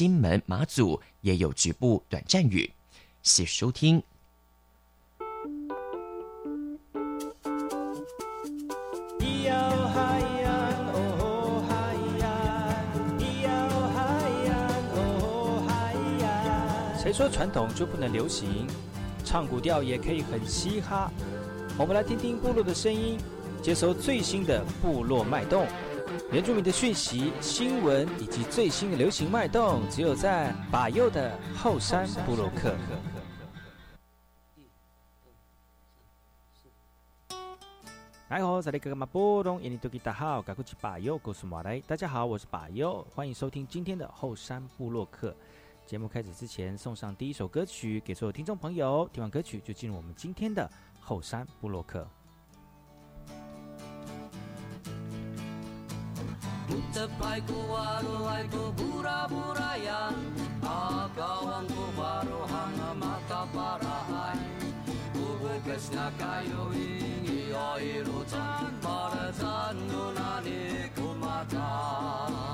金门、马祖也有局部短暂雨。谢收听。谁说传统就不能流行？唱古调也可以很嘻哈。我们来听听部落的声音，接收最新的部落脉动、原住民的讯息、新闻以及最新的流行脉动，只有在把右的后山部落克。哎吼，这里哥哥马波东，印尼多吉大好，赶快去把右告诉马来。大家好，我是把右，欢迎收听今天的后山部落客。节目开始之前，送上第一首歌曲给所有听众朋友。听完歌曲，就进入我们今天的后山部落 Buta pai ko waro ai ko bura a Agawang ko waro hanga mata parahan Ubukas na kayo ingi oirutan Para tan nunani kumata.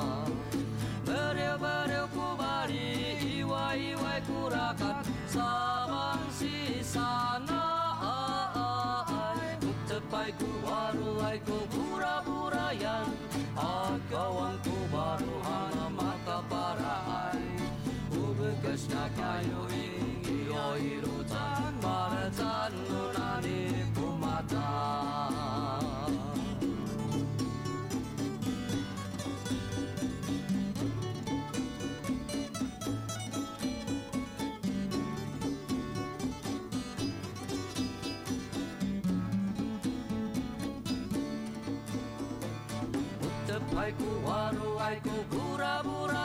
Aiku waru, aiku bura-bura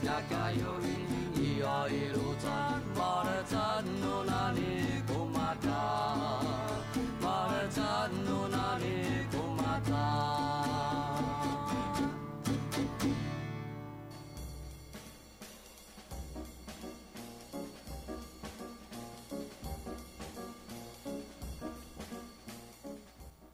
Snacka jag in i, ja er utan, bara no, någon annan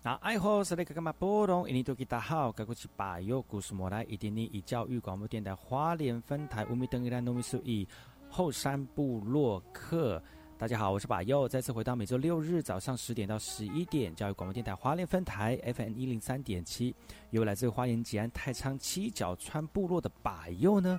那爱好是那个干嘛波动？印尼多吉大好，该过去把右故事莫来，一点点以教育广播电台花莲分台乌米登伊拉糯米苏伊后山部落客。大家好，我是把右，再次回到每周六日早上十点到十一点，教育广播电台花莲分台 FM 一零三点七，由来自花莲吉安太仓七角川部落的把右呢。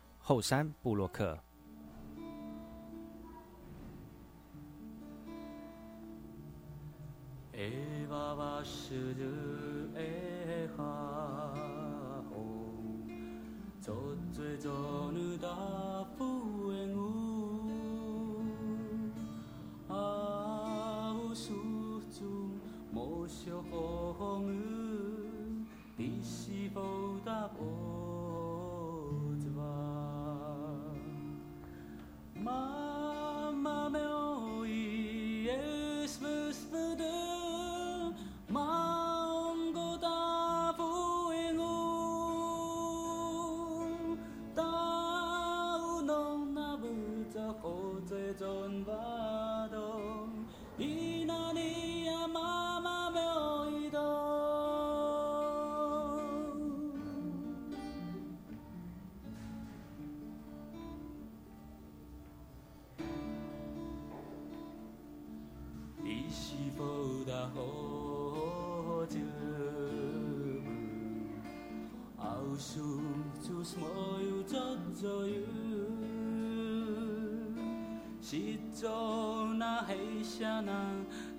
后山布洛克。My 好酒，后事就是莫有做左右。是做那黑下那，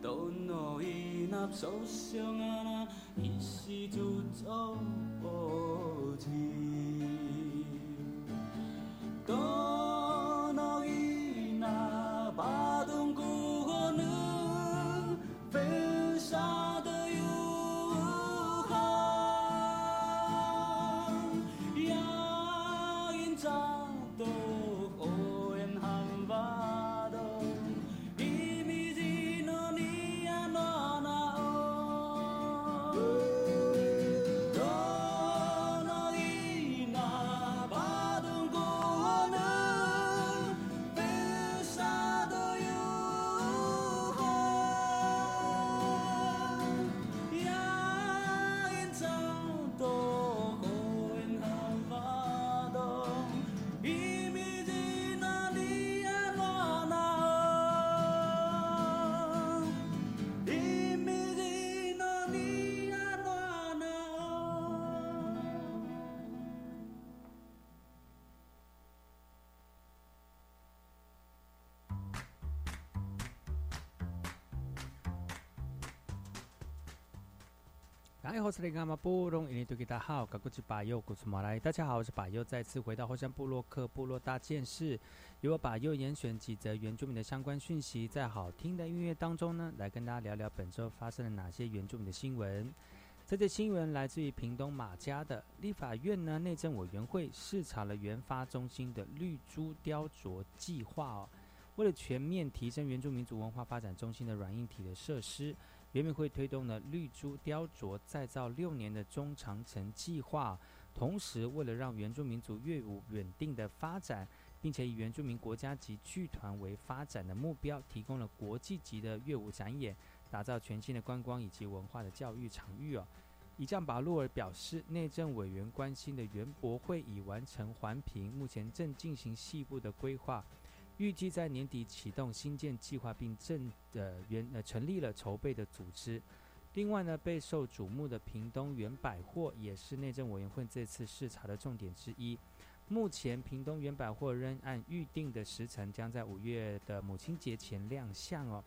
都诺伊那受伤啊那，一时就做不哎，我是那个嘛布隆，印尼多吉大好，格古吉巴佑，古苏马来。大家好，我是巴佑，再次回到后山部落克部落大件事，由我巴佑严选几则原住民的相关讯息，在好听的音乐当中呢，来跟大家聊聊本周发生了哪些原住民的新闻。这则新闻来自于屏东马家的立法院呢内政委员会视察了原发中心的绿珠雕琢计划哦。为了全面提升原住民族文化发展中心的软硬体的设施，原民会推动了绿珠雕琢再造六年的中长程计划，同时为了让原住民族乐舞稳定的发展，并且以原住民国家级剧团为发展的目标，提供了国际级的乐舞展演，打造全新的观光以及文化的教育场域哦。以将巴洛尔表示，内政委员关心的园博会已完成环评，目前正进行细部的规划，预计在年底启动新建计划，并正呃原呃成立了筹备的组织。另外呢，备受瞩目的屏东原百货也是内政委员会这次视察的重点之一。目前，屏东原百货仍按预定的时辰，将在五月的母亲节前亮相哦。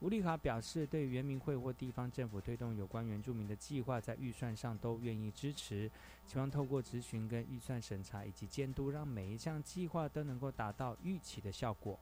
吴丽卡表示，对原民会或地方政府推动有关原住民的计划，在预算上都愿意支持，希望透过咨询跟预算审查以及监督，让每一项计划都能够达到预期的效果。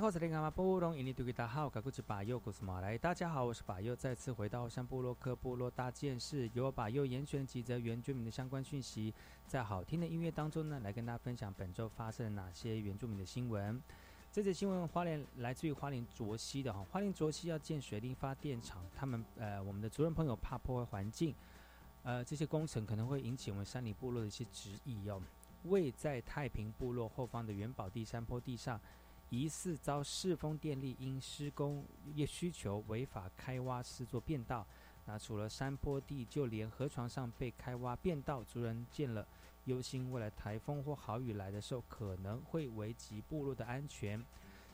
好，大好，格古吉巴佑，古斯马来。大家好，我是巴佑，再次回到山部落克部落大件事，由我巴佑严选几则原住民的相关讯息，在好听的音乐当中呢，来跟大家分享本周发生了哪些原住民的新闻。这则新闻花莲来自于花莲卓溪的哈，花莲卓溪要建水力发电厂，他们呃，我们的族人朋友怕破坏环境，呃，这些工程可能会引起我们山里部落的一些质疑哦。位在太平部落后方的元宝地山坡地上，疑似遭世风电力因施工业需求违法开挖施作变道。那除了山坡地，就连河床上被开挖变道，族人见了忧心，未来台风或豪雨来的时候，可能会危及部落的安全。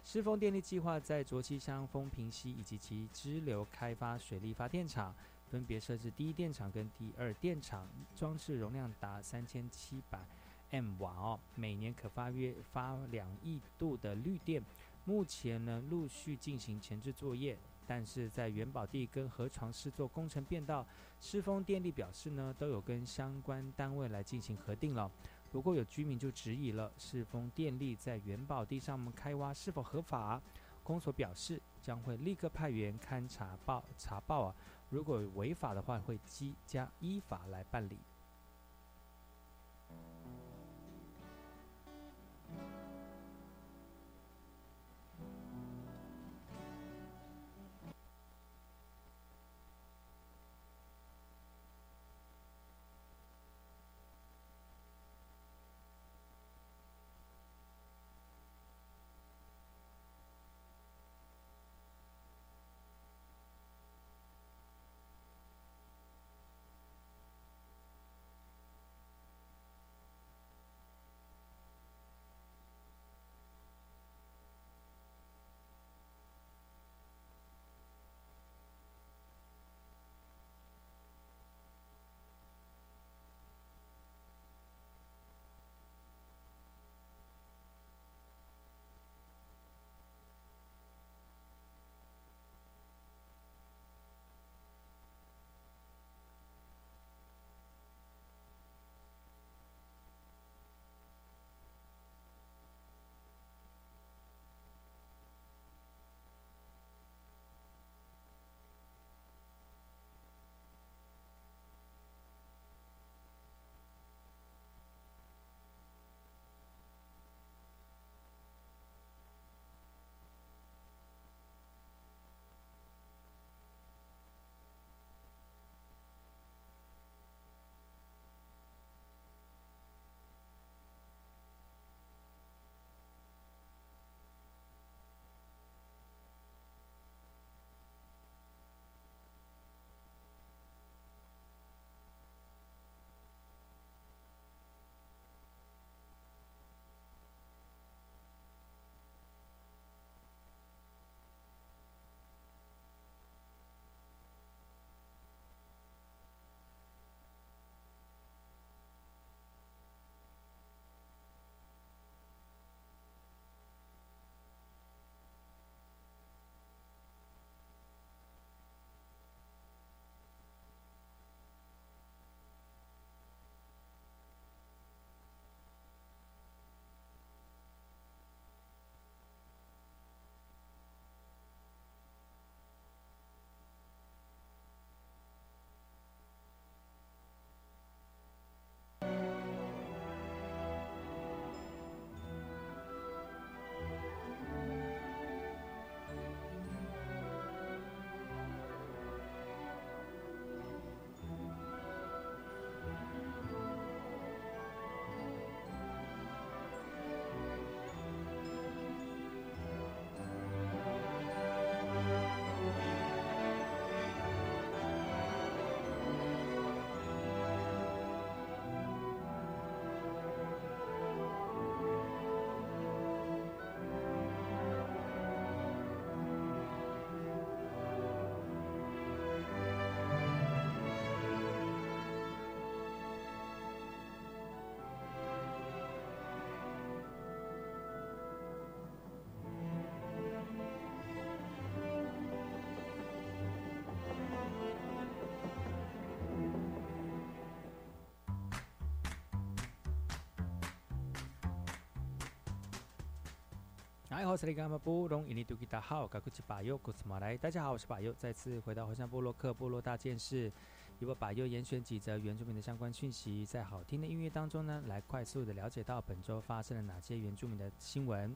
世丰电力计划在卓溪乡丰平溪以及其支流开发水力发电厂，分别设置第一电厂跟第二电厂，装置容量达三千七百。M 瓦哦，每年可发约发两亿度的绿电。目前呢，陆续进行前置作业，但是在元宝地跟河床施做工程变道，世丰电力表示呢，都有跟相关单位来进行核定了。不过有居民就质疑了，世丰电力在元宝地上面开挖是否合法？公所表示将会立刻派员勘查报查报啊，如果违法的话，会依加依法来办理。哎，好，这里干嘛不懂？印尼多吉达好，嘎古吉巴尤古斯马来。大家好，我是巴尤，再次回到火山部落克部落大件事，由我巴尤严选几则原住民的相关讯息，在好听的音乐当中呢，来快速的了解到本周发生了哪些原住民的新闻。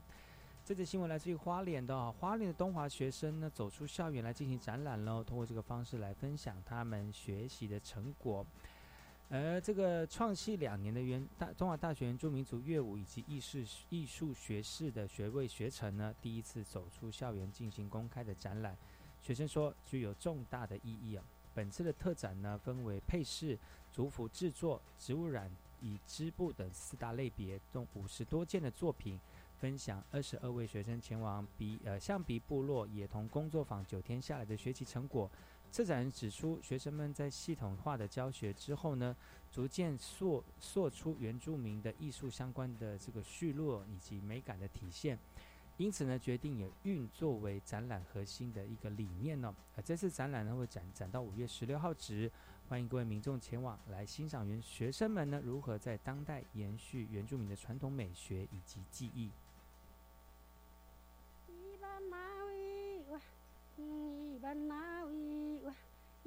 这则新闻来自于花莲的哦，花莲的东华学生呢走出校园来进行展览喽，通过这个方式来分享他们学习的成果。而这个创系两年的原大中华大学原住民族乐舞以及艺术艺术学士的学位学程呢，第一次走出校园进行公开的展览。学生说具有重大的意义啊。本次的特展呢，分为配饰、族服制作、植物染以织布等四大类别，共五十多件的作品，分享二十二位学生前往比呃象鼻部落野童工作坊九天下来的学习成果。策展人指出，学生们在系统化的教学之后呢，逐渐塑塑出原住民的艺术相关的这个叙落以及美感的体现。因此呢，决定以运作为展览核心的一个理念呢。啊，这次展览呢会展展到五月十六号止，欢迎各位民众前往来欣赏原学生们呢如何在当代延续原住民的传统美学以及技艺。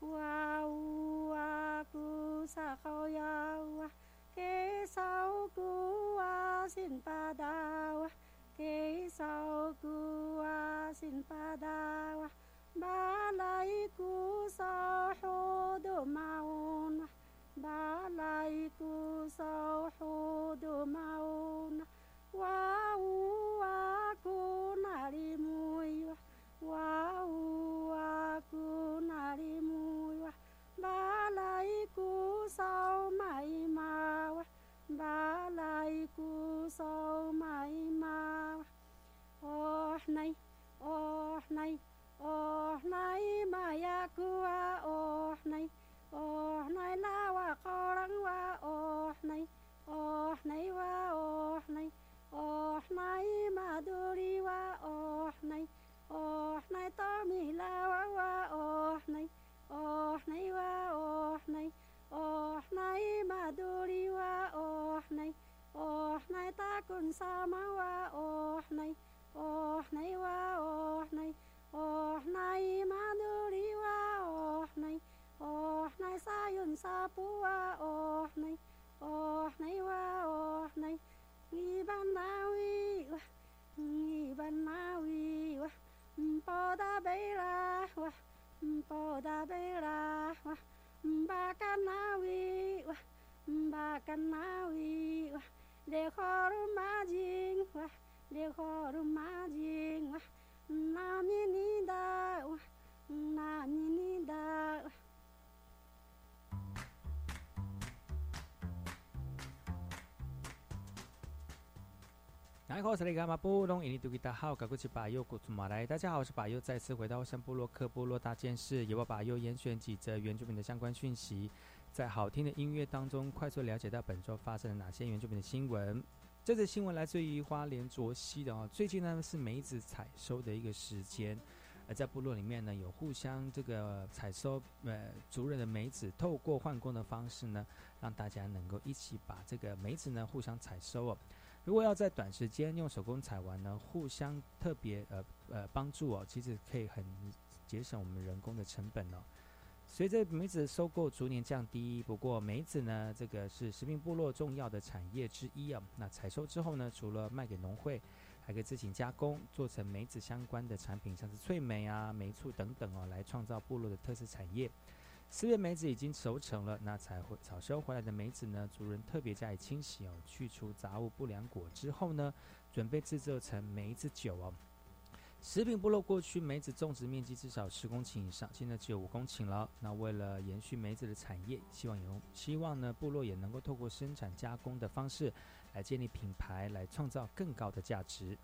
qua qua pu sa khao ya qua kế sau cu qua xin pa da qua kế sau cu qua xin pa da qua ba lai cu sa ho do maun ba lai cu sa ho do maun wa u wa cu na ri mui wa sau mai lại cu sau mai à mawa Oh à, nay, oh nay, oh nay mayaku oh nay Oh nay lawa korang wa oh nay Oh nay wa oh nay Oh nay ri wa oh nay Oh nay to mi la wa wa oh nay Oh nay wa oh nay oh nai maduri wa oh nai oh nai ta kun sama wa oh nai oh nai wa oh nai oh nai maduri wa oh nai oh nai sayun sapu wa oh nai oh nai wa oh nai ngi ban nawi wa ngi ban nawi wa mpo da bela wa mpo da bela wa Bakanawi wa Bakanawi wa Lekhoru majing wa Lekhoru majing wa Namini da wa Namini da wa 大家好，我是马布隆，印尼多吉达好，赶过去把右古祖马来。大家好，我是把右，再次回到山部落克部落大件事，由我把右严选几则原住民的相关讯息，在好听的音乐当中，快速了解到本周发生了哪些原住民的新闻。这则新闻来自于花莲卓西的哦，最近呢是梅子采收的一个时间，而在部落里面呢，有互相这个采收呃族人的梅子，透过换工的方式呢，让大家能够一起把这个梅子呢互相采收哦。如果要在短时间用手工采完呢，互相特别呃呃帮助哦，其实可以很节省我们人工的成本哦。随着梅子收购逐年降低，不过梅子呢，这个是食品部落重要的产业之一啊。那采收之后呢，除了卖给农会，还可以自行加工，做成梅子相关的产品，像是脆梅啊、梅醋等等哦，来创造部落的特色产业。四月梅子已经熟成了，那采回采收回来的梅子呢，族人特别加以清洗哦，去除杂物、不良果之后呢，准备制作成梅子酒哦。食品部落过去梅子种植面积至少十公顷以上，现在只有五公顷了。那为了延续梅子的产业，希望有希望呢，部落也能够透过生产加工的方式来建立品牌，来创造更高的价值。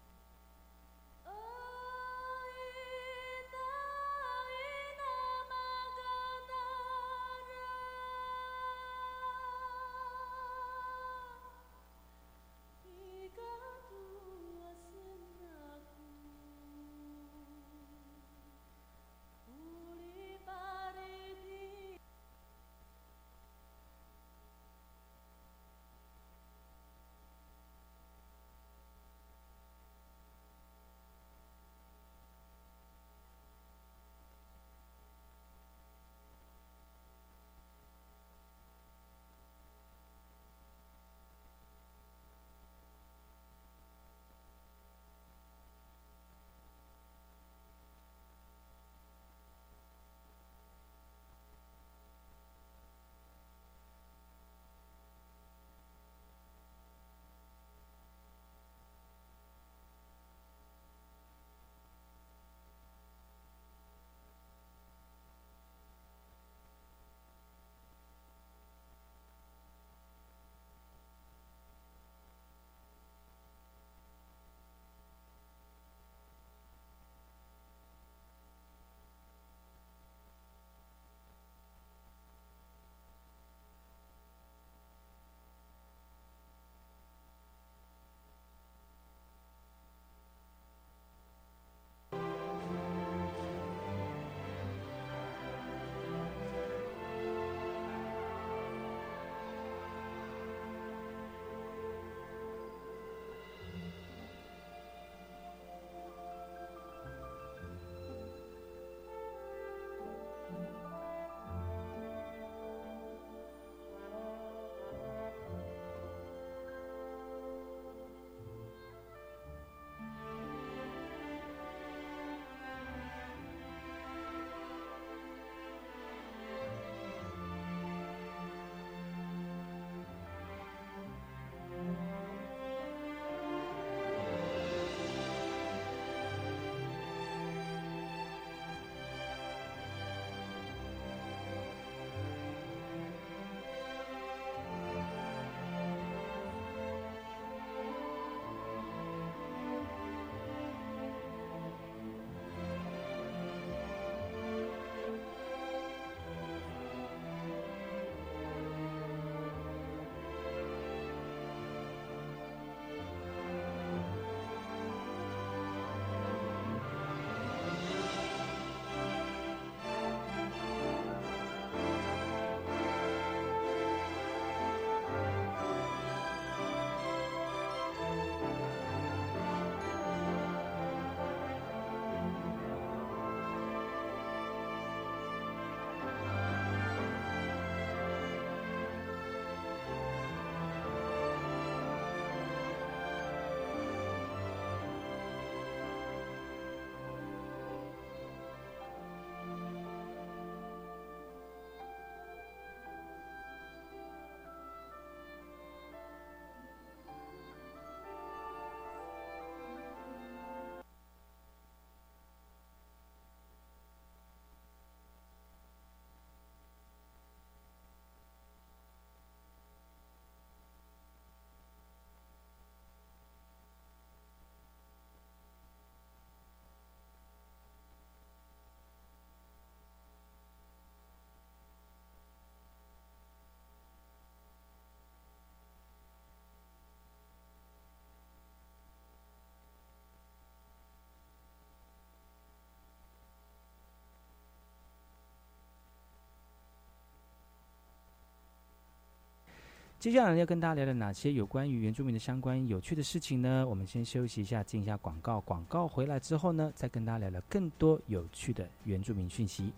接下来要跟大家聊聊哪些有关于原住民的相关有趣的事情呢？我们先休息一下，进一下广告。广告回来之后呢，再跟大家聊聊更多有趣的原住民讯息。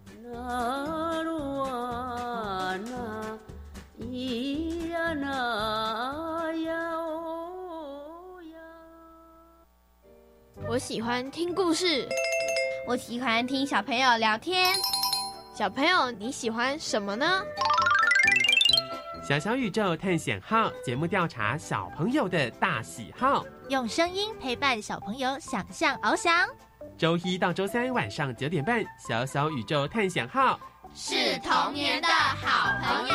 我喜欢听故事，我喜欢听小朋友聊天。小朋友你喜欢什么呢？小小宇宙探险号节目调查小朋友的大喜好，用声音陪伴小朋友想象翱翔。周一到周三晚上九点半，小小宇宙探险号是童年的好朋友。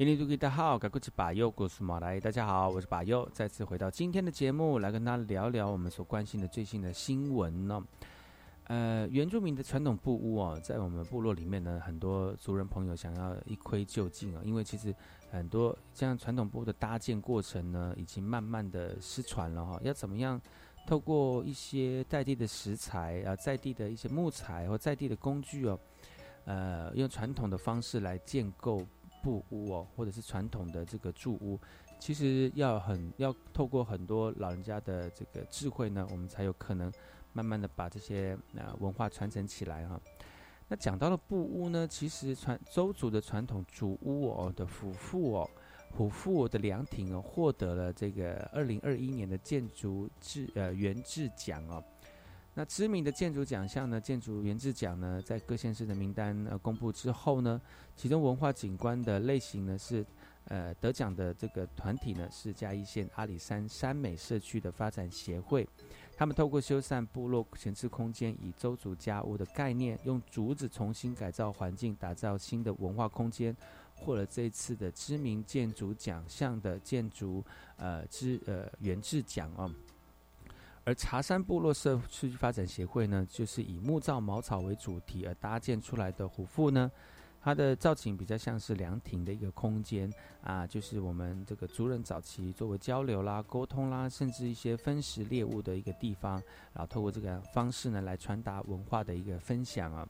印尼多吉大好，该过去把右故事马来，大家好，我是把右，再次回到今天的节目，来跟大家聊聊我们所关心的最新的新闻呢。呃，原住民的传统布屋哦，在我们部落里面呢，很多族人朋友想要一窥究竟啊，因为其实很多像传统布屋的搭建过程呢，已经慢慢的失传了哈。要怎么样透过一些在地的食材啊，在地的一些木材或在地的工具哦，呃，用传统的方式来建构。布屋哦，或者是传统的这个住屋，其实要很要透过很多老人家的这个智慧呢，我们才有可能慢慢的把这些啊文化传承起来哈。那讲到了布屋呢，其实传周族的传统主屋哦的虎父哦，虎父的凉亭哦，获得了这个二零二一年的建筑制呃原制奖哦。那知名的建筑奖项呢？建筑原制奖呢，在各县市的名单呃公布之后呢，其中文化景观的类型呢是，呃得奖的这个团体呢是嘉义县阿里山山美社区的发展协会，他们透过修缮部落闲置空间，以周族家屋的概念，用竹子重新改造环境，打造新的文化空间，获了这次的知名建筑奖项的建筑呃之呃原制奖哦。而茶山部落社区发展协会呢，就是以木造茅草为主题而搭建出来的虎腹呢，它的造景比较像是凉亭的一个空间啊，就是我们这个族人早期作为交流啦、沟通啦，甚至一些分食猎物的一个地方，然后透过这个方式呢，来传达文化的一个分享啊。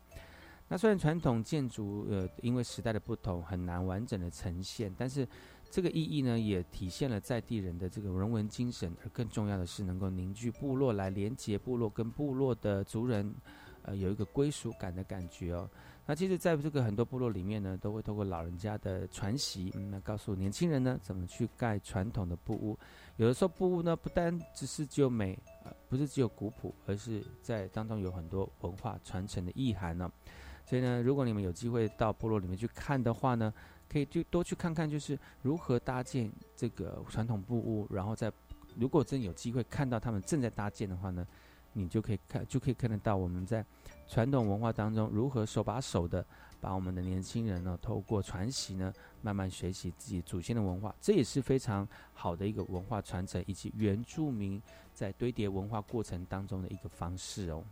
那虽然传统建筑呃，因为时代的不同，很难完整的呈现，但是。这个意义呢，也体现了在地人的这个人文精神，而更重要的是能够凝聚部落，来连接部落跟部落的族人，呃，有一个归属感的感觉哦。那其实，在这个很多部落里面呢，都会透过老人家的传习，嗯，那告诉年轻人呢，怎么去盖传统的布屋。有的时候，布屋呢，不单只是只有美，呃，不是只有古朴，而是在当中有很多文化传承的意涵呢。所以呢，如果你们有机会到部落里面去看的话呢，可以就多去看看，就是如何搭建这个传统布屋，然后在如果真有机会看到他们正在搭建的话呢，你就可以看就可以看得到我们在传统文化当中如何手把手的把我们的年轻人呢透过传习呢慢慢学习自己祖先的文化，这也是非常好的一个文化传承以及原住民在堆叠文化过程当中的一个方式哦。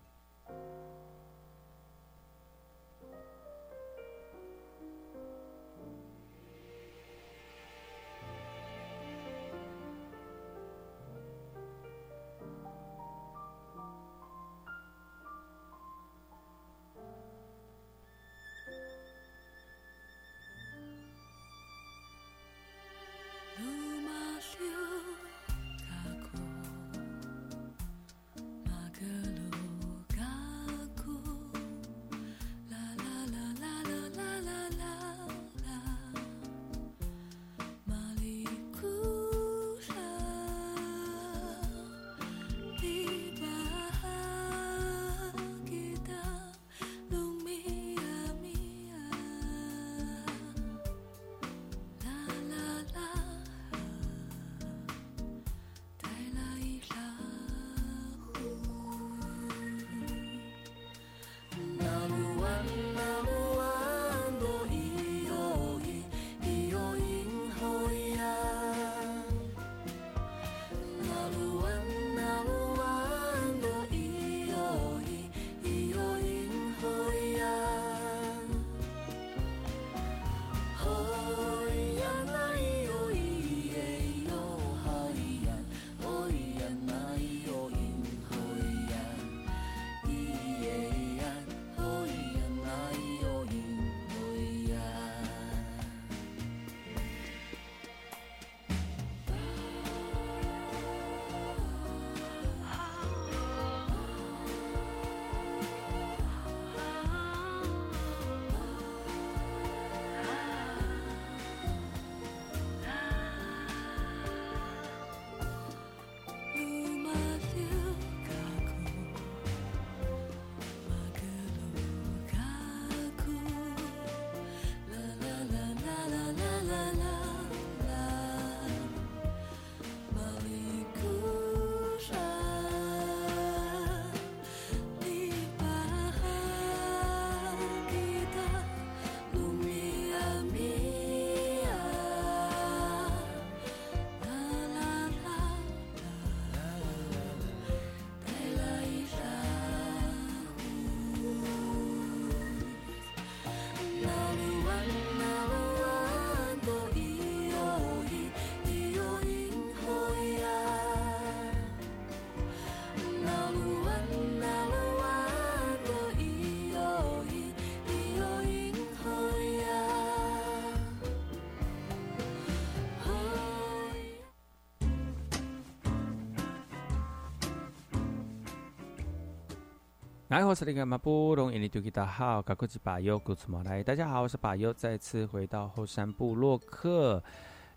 来，我是那个马布隆，印尼土著大号，高科技巴尤古兹马来。大家好，我是巴尤，再次回到后山部落克，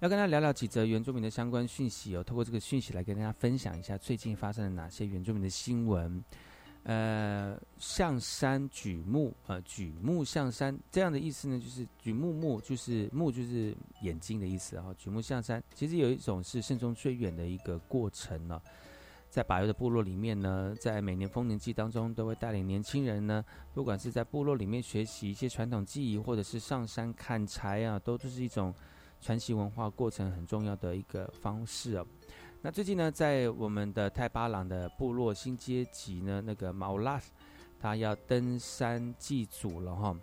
要跟大家聊聊几则原住民的相关讯息哦。透过这个讯息来跟大家分享一下最近发生了哪些原住民的新闻。呃，向山举目，呃，举目向山这样的意思呢，就是举目目，就是目就是眼睛的意思啊。举目向山，其实有一种是慎终追远的一个过程呢。在巴尤的部落里面呢，在每年丰年祭当中，都会带领年轻人呢，不管是在部落里面学习一些传统技艺，或者是上山砍柴啊，都是一种传奇文化过程很重要的一个方式哦。那最近呢，在我们的泰巴朗的部落新阶级呢，那个毛拉，他要登山祭祖了哈。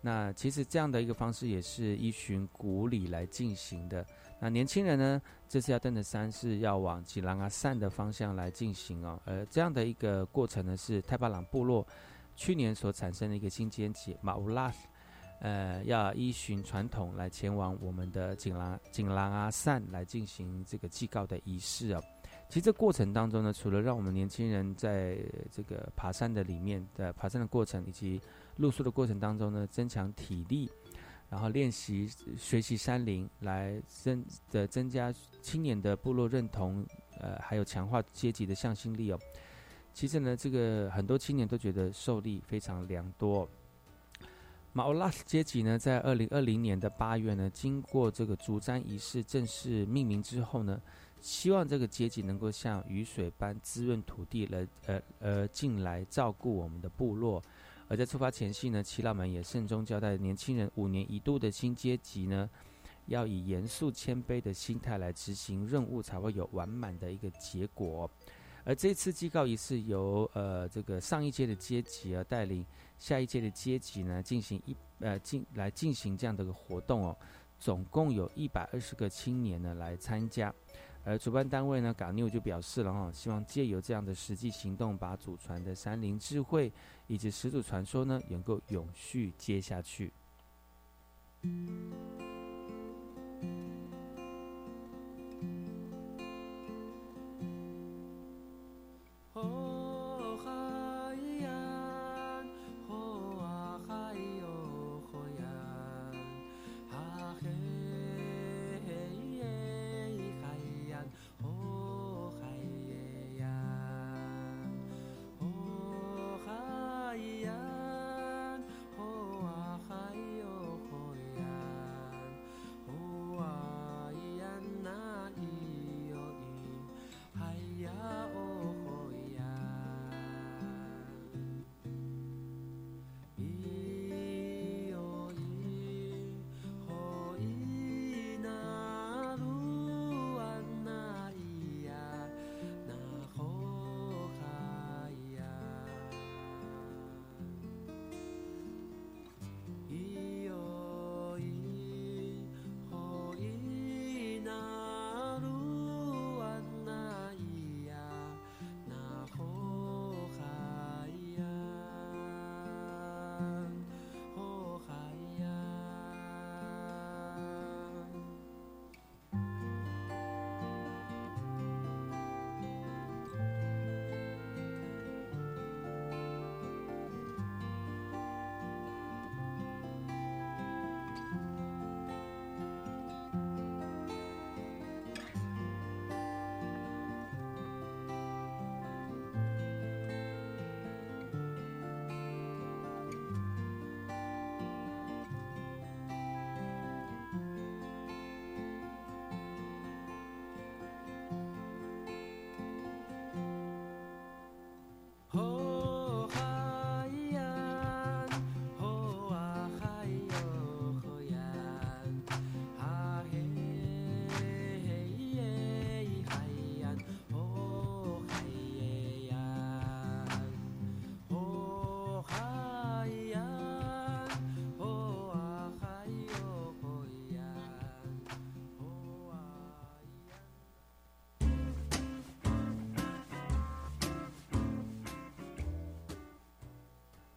那其实这样的一个方式也是依循古礼来进行的。那年轻人呢，这次要登的山是要往吉兰阿善的方向来进行哦。而这样的一个过程呢，是泰巴朗部落去年所产生的一个新阶级马乌拉，呃，要依循传统来前往我们的锦兰锦兰阿善来进行这个祭告的仪式啊。其实这过程当中呢，除了让我们年轻人在这个爬山的里面的爬山的过程以及露宿的过程当中呢，增强体力，然后练习学习山林，来增的增加青年的部落认同，呃，还有强化阶级的向心力哦。其实呢，这个很多青年都觉得受力非常良多。马欧拉斯阶级呢，在二零二零年的八月呢，经过这个竹瞻仪式正式命名之后呢，希望这个阶级能够像雨水般滋润土地，来呃呃进来照顾我们的部落。而在出发前夕呢，耆老们也慎重交代年轻人，五年一度的新阶级呢，要以严肃谦卑的心态来执行任务，才会有完满的一个结果。而这次祭告仪式由呃这个上一届的阶级啊带领下一届的阶级呢进行一呃进来进行这样的一个活动哦，总共有一百二十个青年呢来参加。而主办单位呢，港妞就表示了哈，希望借由这样的实际行动，把祖传的山林智慧以及始祖传说呢，能够永续接下去。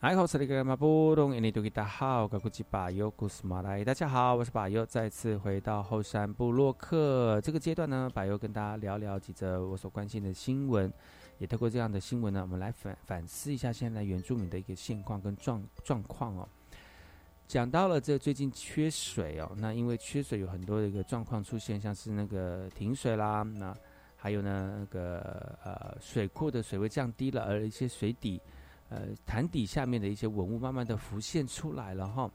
大号，高古吉巴尤古斯马来。大家好，我是巴尤，再次回到后山部落克。这个阶段呢，巴尤跟大家聊聊几则我所关心的新闻。也透过这样的新闻呢，我们来反反思一下现在原住民的一个现况跟状状况哦。讲到了这最近缺水哦，那因为缺水有很多的一个状况出现，像是那个停水啦，那还有呢那个呃水库的水位降低了，而一些水底呃潭底下面的一些文物慢慢的浮现出来了哈。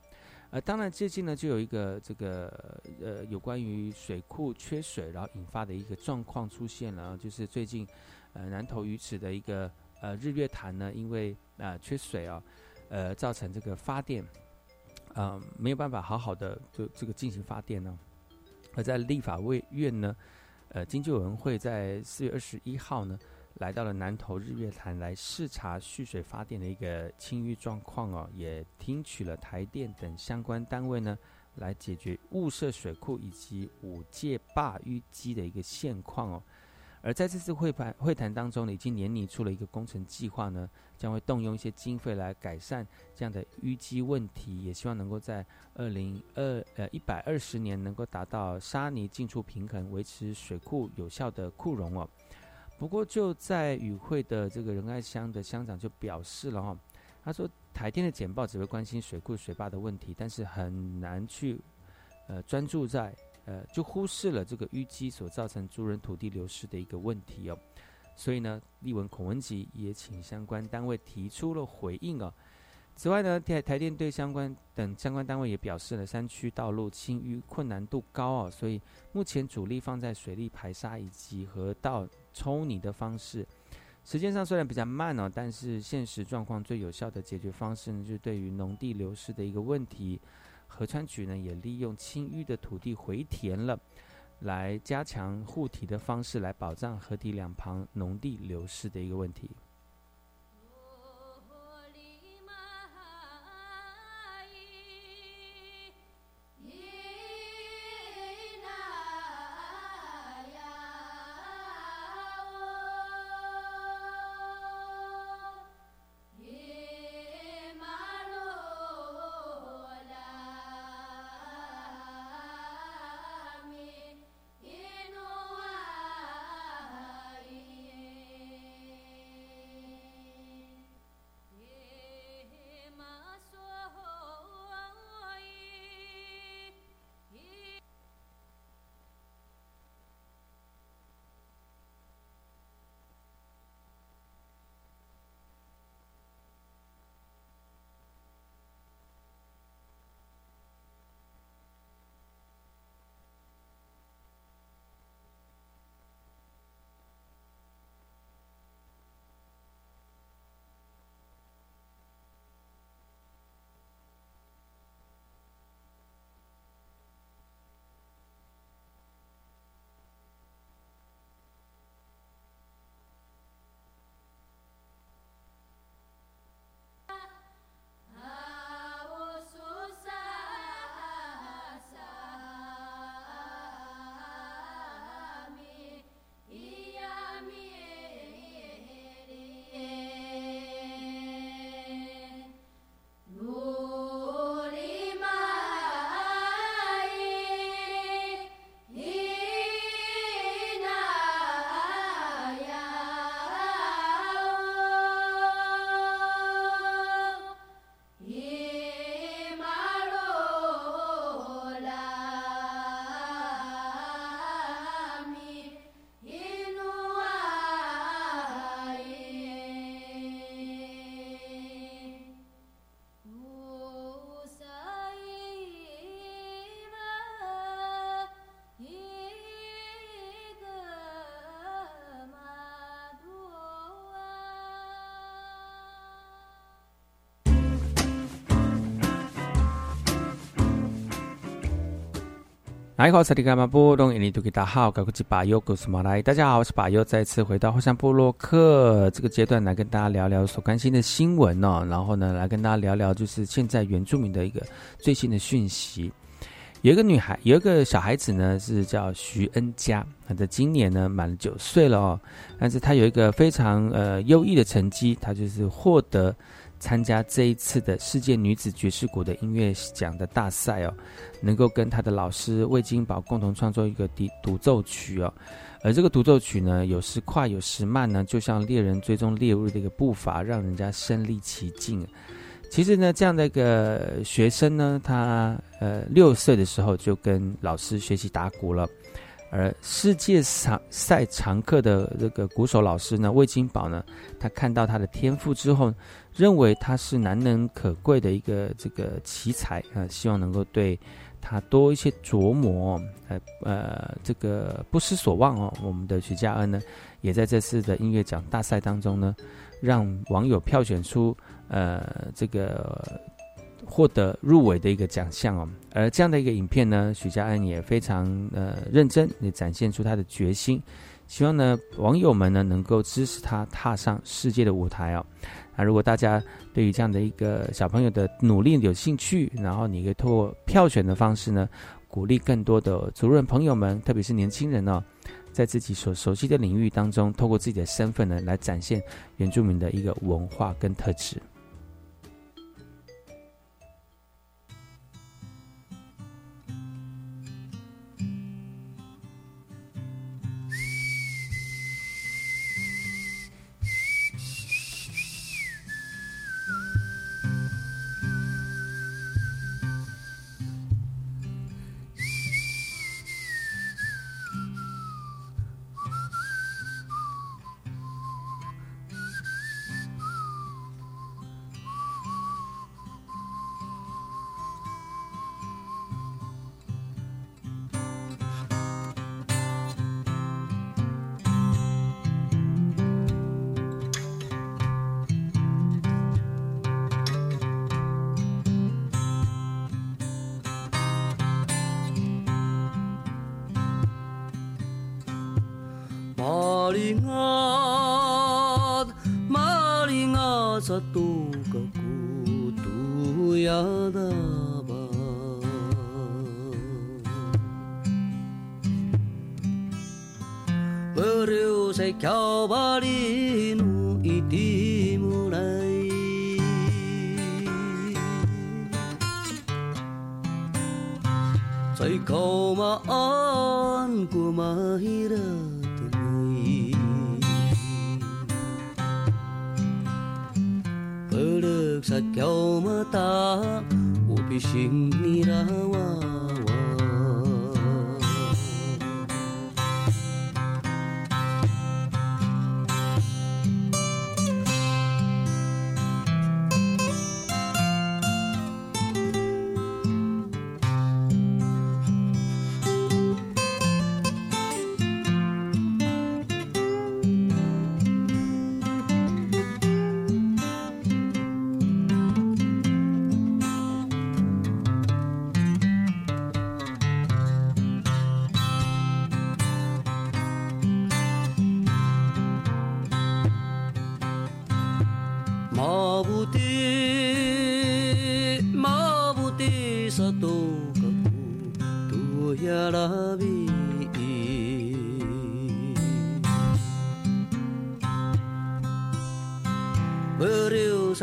呃，当然最近呢就有一个这个呃有关于水库缺水，然后引发的一个状况出现了，就是最近呃南投鱼池的一个呃日月潭呢，因为啊缺水啊，呃造成这个发电。啊，没有办法好好的就这个进行发电呢。而在立法委院呢，呃，经济委员会在四月二十一号呢，来到了南投日月潭来视察蓄水发电的一个清淤状况哦，也听取了台电等相关单位呢，来解决雾社水库以及五界坝淤积的一个现况哦。而在这次会谈会谈当中呢，已经年拟出了一个工程计划呢，将会动用一些经费来改善这样的淤积问题，也希望能够在二零二呃一百二十年能够达到沙泥进出平衡，维持水库有效的库容哦。不过就在与会的这个仁爱乡的乡长就表示了哈，他说台电的简报只会关心水库水坝的问题，但是很难去呃专注在。呃，就忽视了这个淤积所造成族人土地流失的一个问题哦，所以呢，立文孔文吉也请相关单位提出了回应哦。此外呢，台台电对相关等相关单位也表示了，山区道路清淤困难度高哦，所以目前主力放在水利排沙以及河道抽泥的方式，时间上虽然比较慢哦，但是现实状况最有效的解决方式呢，就是对于农地流失的一个问题。河川局呢也利用清淤的土地回填了，来加强护堤的方式，来保障河堤两旁农地流失的一个问题。大家好，我是巴尤，再次回到后山部落克这个阶段来跟大家聊聊所关心的新闻哦，然后呢，来跟大家聊聊就是现在原住民的一个最新的讯息。有一个女孩，有一个小孩子呢，是叫徐恩佳，她的今年呢满了九岁了哦，但是她有一个非常呃优异的成绩，她就是获得参加这一次的世界女子爵士鼓的音乐奖的大赛哦，能够跟他的老师魏金宝共同创作一个独独奏曲哦。而这个独奏曲呢，有时快，有时慢呢，就像猎人追踪猎物的一个步伐，让人家身临其境。其实呢，这样的一个学生呢，他呃六岁的时候就跟老师学习打鼓了。而世界常赛常客的这个鼓手老师呢，魏金宝呢，他看到他的天赋之后，认为他是难能可贵的一个这个奇才啊，希望能够对他多一些琢磨，呃呃，这个不失所望哦。我们的徐佳恩呢，也在这次的音乐奖大赛当中呢，让网友票选出呃这个。获得入围的一个奖项哦，而这样的一个影片呢，许家安也非常呃认真，也展现出他的决心，希望呢网友们呢能够支持他踏上世界的舞台哦。那如果大家对于这样的一个小朋友的努力有兴趣，然后你可以通过票选的方式呢，鼓励更多的族人朋友们，特别是年轻人哦，在自己所熟悉的领域当中，透过自己的身份呢，来展现原住民的一个文化跟特质。ku mahira tunai Perdek sakyau mata Upi sing nirawan.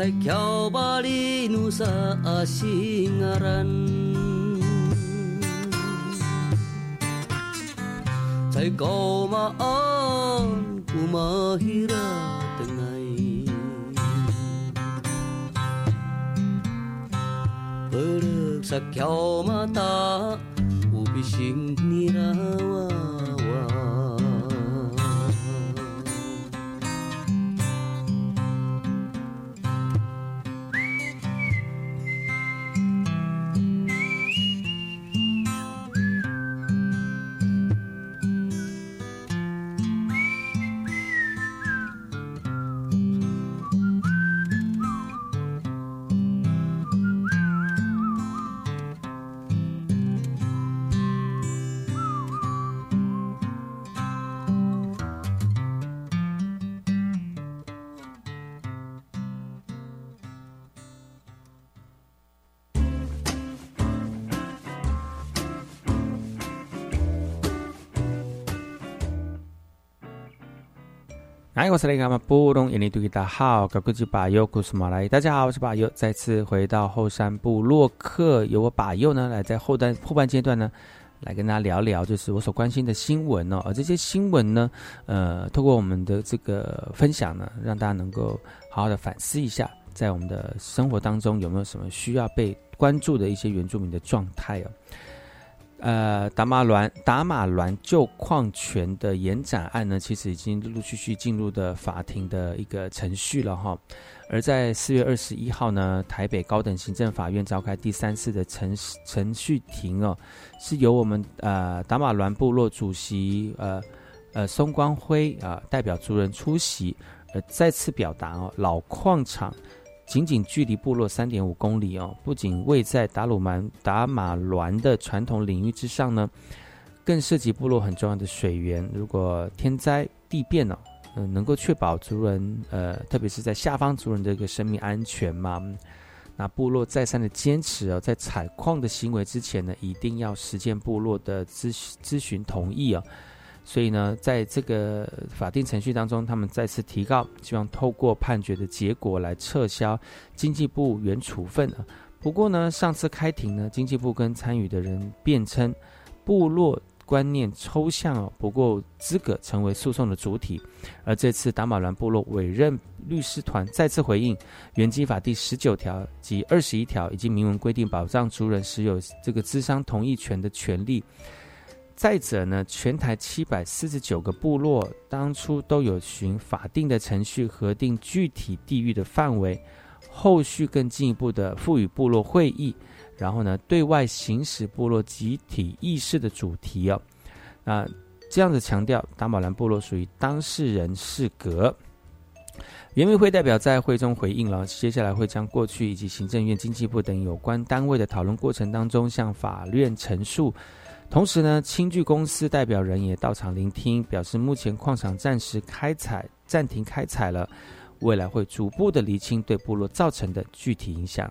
살켜버리 누사 아싱아란. 잘 고마운 꾸마히라 등아이. 버럭 살켜마 来，我是那个布隆印尼大家好，高古吉巴尤古斯马来，大家好，我是巴尤，再次回到后山部落克，由我巴尤呢来在后段后半阶段呢，来跟大家聊聊，就是我所关心的新闻哦，而这些新闻呢，呃，透过我们的这个分享呢，让大家能够好好的反思一下，在我们的生活当中有没有什么需要被关注的一些原住民的状态哦。呃，达马峦达马峦旧矿权的延展案呢，其实已经陆陆续续进入的法庭的一个程序了哈。而在四月二十一号呢，台北高等行政法院召开第三次的程程序庭哦，是由我们呃达马峦部落主席呃呃松光辉啊代表族人出席，呃再次表达哦老矿场。仅仅距离部落三点五公里哦，不仅位在达鲁蛮达马峦的传统领域之上呢，更涉及部落很重要的水源。如果天灾地变呢，嗯，能够确保族人呃，特别是在下方族人的一个生命安全嘛？那部落再三的坚持哦，在采矿的行为之前呢，一定要实践部落的咨咨询同意哦。所以呢，在这个法定程序当中，他们再次提告，希望透过判决的结果来撤销经济部原处分。不过呢，上次开庭呢，经济部跟参与的人辩称，部落观念抽象哦，不够资格成为诉讼的主体。而这次达马兰部落委任律师团再次回应，原基法第十九条及二十一条已经明文规定，保障族人持有这个资商同意权的权利。再者呢，全台七百四十九个部落当初都有循法定的程序核定具体地域的范围，后续更进一步的赋予部落会议，然后呢对外行使部落集体意识的主题哦，那这样子强调达马兰部落属于当事人适格。原民会代表在会中回应了，接下来会将过去以及行政院、经济部等有关单位的讨论过程当中向法院陈述。同时呢，青巨公司代表人也到场聆听，表示目前矿场暂时开采、暂停开采了，未来会逐步的厘清对部落造成的具体影响。